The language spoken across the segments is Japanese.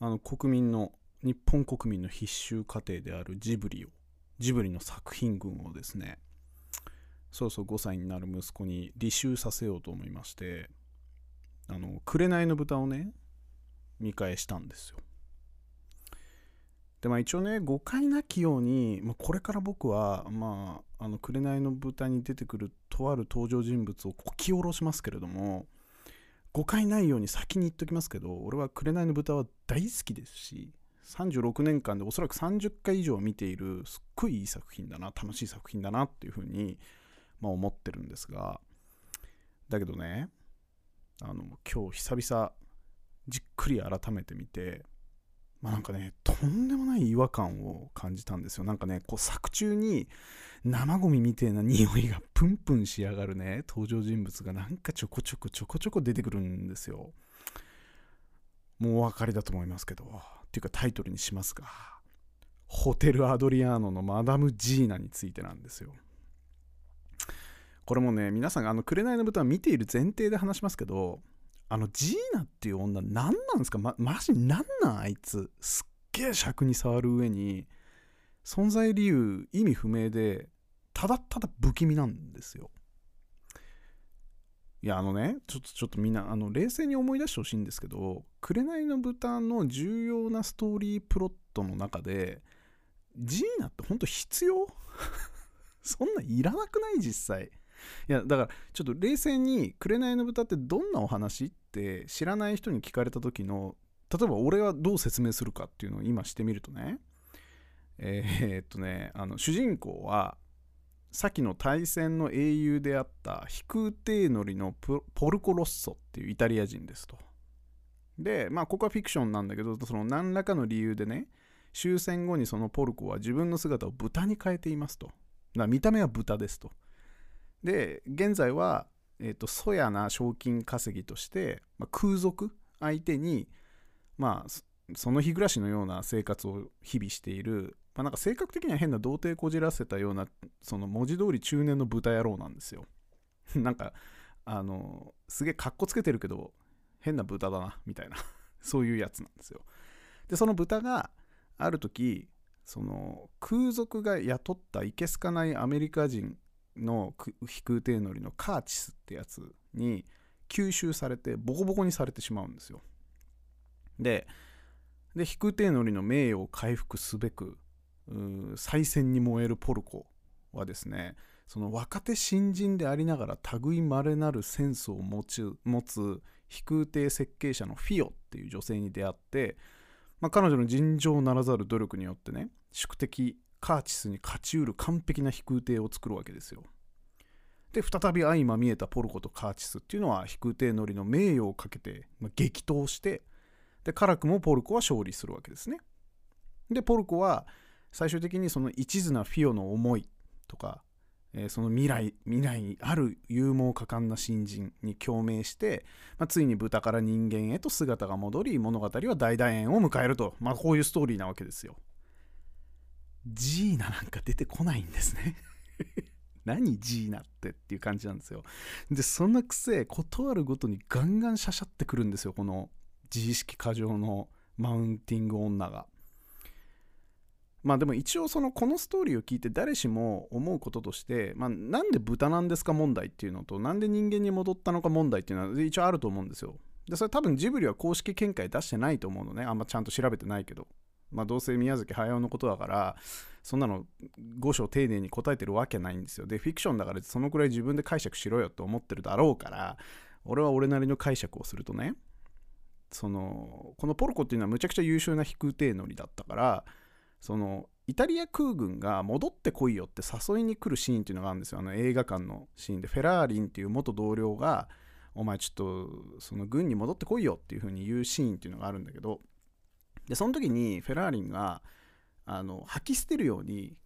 あの国民の日本国民の必修課程であるジブリをジブリの作品群をですねそうそう5歳になる息子に履修させようと思いましてあの紅の豚をね見返したんですよ。でまあ一応ね誤解なきように、まあ、これから僕はまああの紅の豚に出てくるとある登場人物をこき下ろしますけれども誤解ないように先に言っときますけど俺は紅の豚は大好きですし36年間でおそらく30回以上見ているすっごいいい作品だな楽しい作品だなっていうふうに、まあ、思ってるんですがだけどねあの今日久々じっくり改めて見てまあなんかねとんでもない違和感を感じたんですよ。なんかねこう作中に生ゴミみたいな匂いが プンプンしやがるね。登場人物がなんかちょこちょこちょこちょこ出てくるんですよ。もうお分かりだと思いますけど。っていうかタイトルにしますが。ホテルアドリアーノのマダム・ジーナについてなんですよ。これもね皆さんがあの紅の豚を見ている前提で話しますけどあのジーナっていう女何なんですか？ま、マジ何なん？あいつ。すっげえ尺に触る上に存在理由意味不明でただただ不気味なんですよ。いやあのねちょっとちょっとみんなあの冷静に思い出してほしいんですけど「紅の豚」の重要なストーリープロットの中でジーナって本当必要？そんないらなくない？実際。いやだからちょっと冷静に「紅の豚」ってどんなお話？って知らない人に聞かれた時の例えば俺はどう説明するかっていうのを今してみるとねえー、っとねあの主人公はさっきの対戦の英雄であった飛空艇乗りのポルコ・ロッソっていうイタリア人ですと。でまあここはフィクションなんだけどその何らかの理由でね終戦後にそのポルコは自分の姿を豚に変えていますと。だから見た目は豚ですと。で現在は、えーと、そやな賞金稼ぎとして、まあ、空賊相手にまあその日暮らしのような生活を日々している、まあ、なんか性格的には変な童貞こじらせたようなその文字通り中年の豚野郎なんですよ。なんかあのすげえかっこつけてるけど変な豚だなみたいな。そういうやつなんですよ。でその豚がある時その空賊が雇ったいけすかないアメリカ人の飛空艇乗りのカーチスってやつに吸収されてボコボコにされてしまうんですよ。でで飛空艇乗りの名誉を回復すべく再戦に燃えるポルコはですねその若手新人でありながら類まれなるセンスを持つ持つ飛空艇設計者のフィオっていう女性に出会って、まあ、彼女の尋常ならざる努力によってね宿敵カーチスに勝ちうる完璧な飛空艇を作るわけですよ。で再び相まみえたポルコとカーチスっていうのは飛空艇乗りの名誉をかけて、まあ、激闘してで辛くもポルコは勝利するわけですね。でポルコは最終的にその一途なフィオの思いとか、えー、その未来未来にある勇猛果敢な新人に共鳴して、まあ、ついに豚から人間へと姿が戻り物語は大団円を迎えると、まあ、こういうストーリーなわけですよ。ジーナなんか出てこないんですね 何ジーナってっていう感じなんですよ。で、そんなくせ、断るごとにガンガンしゃしゃってくるんですよ、この自意識過剰のマウンティング女が。まあでも一応そのこのストーリーを聞いて誰しも思うこととして、まあ、なんで豚なんですか問題っていうのとなんで人間に戻ったのか問題っていうのは一応あると思うんですよ。でそれ多分ジブリは公式見解出してないと思うのねあんまちゃんと調べてないけど。まあ、どうせ宮崎駿のことだからそんなの五章丁寧に答えてるわけないんですよ。でフィクションだからそのくらい自分で解釈しろよと思ってるだろうから俺は俺なりの解釈をするとねそのこのポルコっていうのはむちゃくちゃ優秀な飛空艇乗りだったからそのイタリア空軍が戻ってこいよって誘いに来るシーンっていうのがあるんですよ。あの映画館のシーンで。フェラーリンっていう元同僚がお前ちょっとその軍に戻ってこいよっていう風に言うシーンっていうのがあるんだけどでその時にフェラーリンがあの吐き捨てるように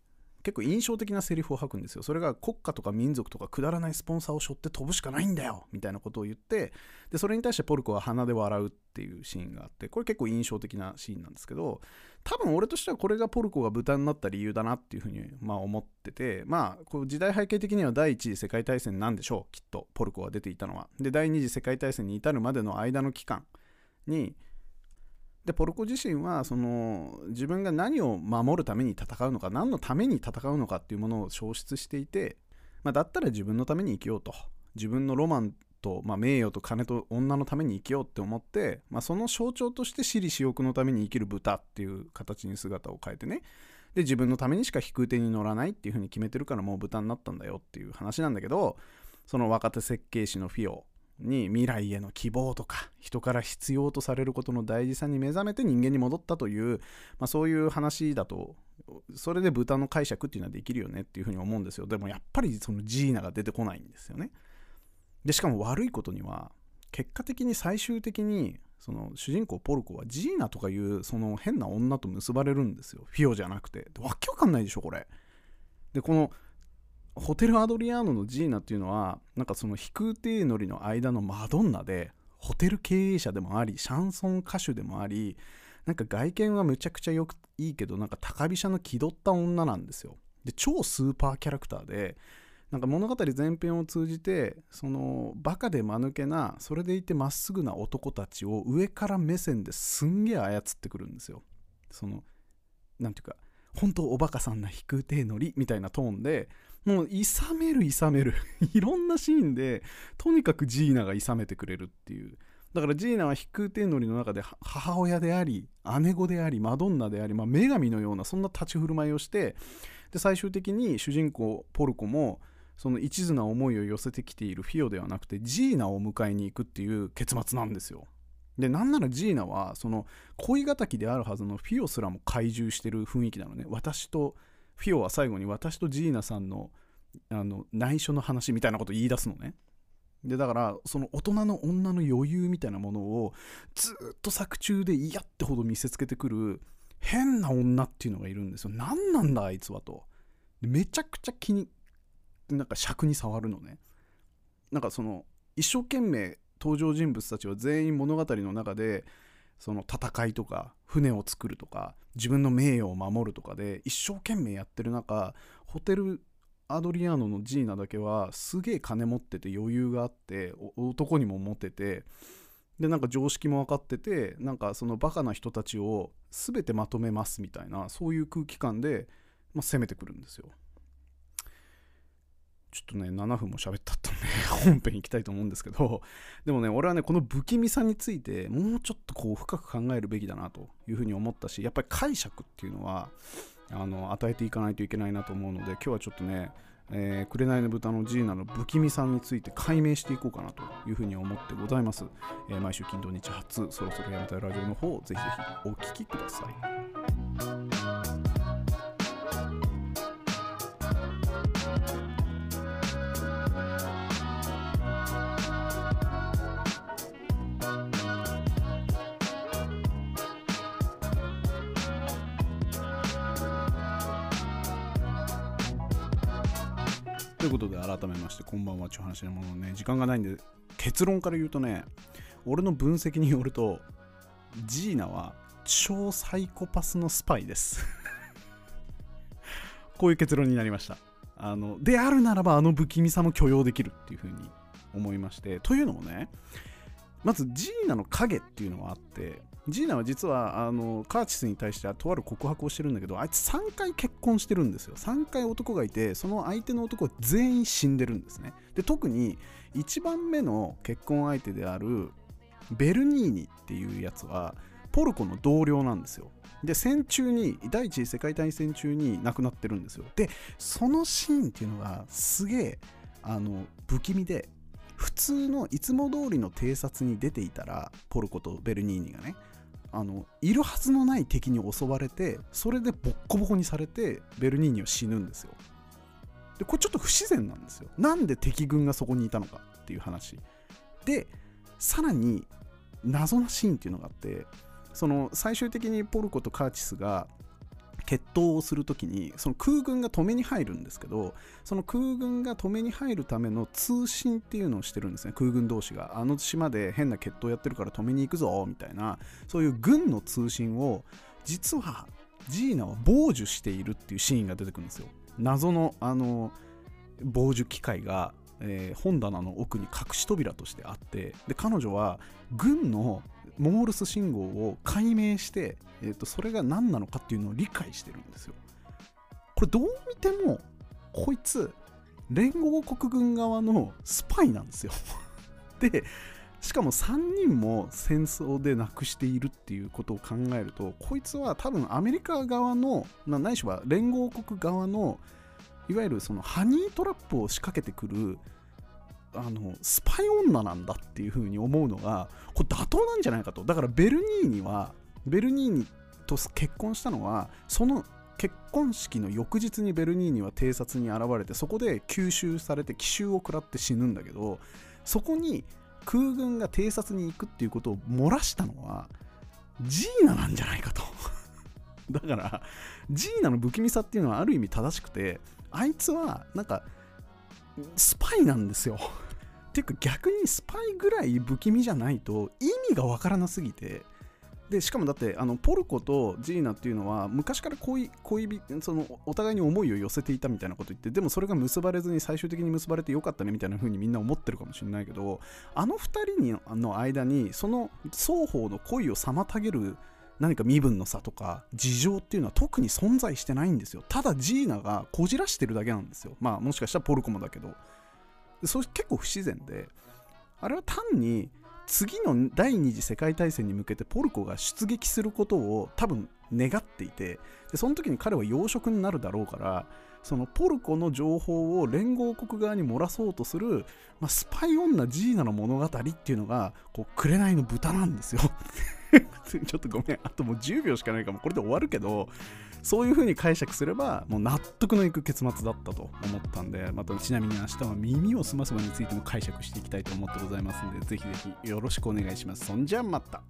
結構印象的なセリフを吐くんですよ。それが国家とか民族とかくだらないスポンサーを背負って飛ぶしかないんだよみたいなことを言ってでそれに対してポルコは鼻で笑うっていうシーンがあってこれ結構印象的なシーンなんですけど多分俺としてはこれがポルコが豚になった理由だなっていうふうにまあ思っててまあこう時代背景的には第一次世界大戦なんでしょうきっとポルコが出ていたのは。で第二次世界大戦に至るまでの間の期間にでポルコ自身はその自分が何を守るために戦うのか何のために戦うのかっていうものを消失していて、まあ、だったら自分のために生きようと。自分のロマンと、まあ、名誉と金と女のために生きようって思って、まあ、その象徴として私利私欲のために生きる豚っていう形に姿を変えてね。で自分のためにしか飛空艇に乗らないっていう風に決めてるからもう豚になったんだよっていう話なんだけどその若手設計士のフィオ。に未来への希望とか人から必要とされることの大事さに目覚めて人間に戻ったという、まあ、そういう話だとそれで豚の解釈っていうのはできるよねっていうふうに思うんですよ。でもやっぱりそのジーナが出てこないんですよね。でしかも悪いことには結果的に最終的にその主人公ポルコはジーナとかいうその変な女と結ばれるんですよ。フィオじゃなくて。わけわかんないでしょこれ。でこのホテルアドリアーノのジーナっていうのはなんかその飛空艇乗りの間のマドンナでホテル経営者でもありシャンソン歌手でもありなんか外見はむちゃくちゃよくいいけどなんか高飛車の気取った女なんですよ。で超スーパーキャラクターでなんか物語全編を通じてそのバカで間抜けなそれでいてまっすぐな男たちを上から目線ですんげえ操ってくるんですよ。その何ていうか本当おバカさんな飛空艇乗りみたいなトーンでもう、いさめる、いさめる。いろんなシーンで、とにかくジーナがいさめてくれるっていう。だからジーナは飛空天乗りの中で母親であり、姉子であり、マドンナであり、まあ、女神のようなそんな立ち振る舞いをして、で、最終的に主人公ポルコも、その一途な思いを寄せてきているフィオではなくて、ジーナを迎えに行くっていう結末なんですよ。で、なんならジーナは、その恋敵であるはずのフィオすらも怪獣してる雰囲気なのね。私とフィオは最後に私とジーナさんのあの内緒の話みたいなこと言い出すのね。でだからその大人の女の余裕みたいなものをずっと作中で嫌ってほど見せつけてくる変な女っていうのがいるんですよ。何なんだあいつはと。めちゃくちゃ気になんか尺に触るのね。なんかその一生懸命登場人物たちは全員物語の中でその戦いとか船を作るとか自分の名誉を守るとかで一生懸命やってる中ホテルアドリアーノのジーナだけはすげえ金持ってて余裕があって男にもモテてでなんか常識も分かっててなんかそのバカな人たちを全てまとめますみたいなそういう空気感で、まあ、攻めてくるんですよ。ちょっとね7分も喋ったったんで本編行きたいと思うんですけどでもね俺はねこの不気味さについてもうちょっとこう深く考えるべきだなというふうに思ったしやっぱり解釈っていうのはあの与えていかないといけないなと思うので今日はちょっとねえー、紅の豚のジーナの不気味さについて解明していこうかなというふうに思ってございます、えー、毎週金土日初そろそろやめたいラジオの方ぜひぜひお聴きください。ということで改めましてこんばんはちゅう話のものね時間がないんで結論から言うとね俺の分析によるとジーナは超サイコパスのスパイです。こういう結論になりました。あのであるならばあの不気味さも許容できるっていうふうに思いましてというのもねまずジーナの影っていうのはあってジーナは実はあのカーチスに対してはとある告白をしてるんだけどあいつ3回結婚してるんですよ。3回男がいてその相手の男は全員死んでるんですね。で特に1番目の結婚相手であるベルニーニっていうやつはポルコの同僚なんですよ。で戦中に第一次世界大戦中に亡くなってるんですよ。でそのシーンっていうのがすげえあの不気味で普通のいつも通りの偵察に出ていたらポルコとベルニーニがねあのいるはずのない敵に襲われてそれでボッコボコにされてベルニーニは死ぬんですよ。でこれちょっと不自然なんですよ。なんで敵軍がそこにいたのかっていう話。でさらに謎なシーンっていうのがあってその最終的にポルコとカーチスが決闘をするときにその空軍が止めに入るんですけどその空軍が止めに入るための通信っていうのをしてるんですね。空軍同士が。あの島で変な決闘やってるから止めに行くぞみたいなそういう軍の通信を実はジーナは傍受しているっていうシーンが出てくるんですよ。謎のあの傍受機械がえー本棚の奥に隠し扉としてあってで彼女は軍のモールス信号を解明して、えー、とそれが何なのかっていうのを理解してるんですよ。これどう見てもこいつ連合国軍側のスパイなんですよ。でしかも3人も戦争で亡くしているっていうことを考えるとこいつは多分アメリカ側のなないしは連合国側のいわゆるそのハニートラップを仕掛けてくるあのスパイ女なんだっていうふうに思うのがこれ妥当なんじゃないかと。だからベルニーニはベルニーニと結婚したのはその結婚式の翌日にベルニーニは偵察に現れてそこで吸収されて奇襲を食らって死ぬんだけどそこに空軍が偵察に行くっていうことを漏らしたのはジーナなんじゃないかと。だからジーナの不気味さっていうのはある意味正しくてあいつはなんかスパイなんですよ。ていうか逆にスパイぐらい不気味じゃないと意味がわからなすぎて。でしかもだってあのポルコとジーナっていうのは昔から恋恋人そのお互いに思いを寄せていたみたいなこと言ってでもそれが結ばれずに最終的に結ばれてよかったねみたいな風にみんな思ってるかもしれないけどあの2人の間にその双方の恋を妨げる何か身分の差とか事情っていうのは特に存在してないんですよ。ただジーナがこじらしてるだけなんですよ。まあもしかしたらポルコもだけど。それ結構不自然で。あれは単に次の第二次世界大戦に向けてポルコが出撃することを多分願っていてでその時に彼は養殖になるだろうからそのポルコの情報を連合国側に漏らそうとする、まあ、スパイ女ジーナの物語っていうのがこう紅の豚なんですよ。ちょっとごめんあともう10秒しかないからこれで終わるけどそういう風に解釈すればもう納得のいく結末だったと思ったんでまたちなみに明日は耳をすますまについても解釈していきたいと思ってございますんでぜひぜひよろしくお願いします。そんじゃまた。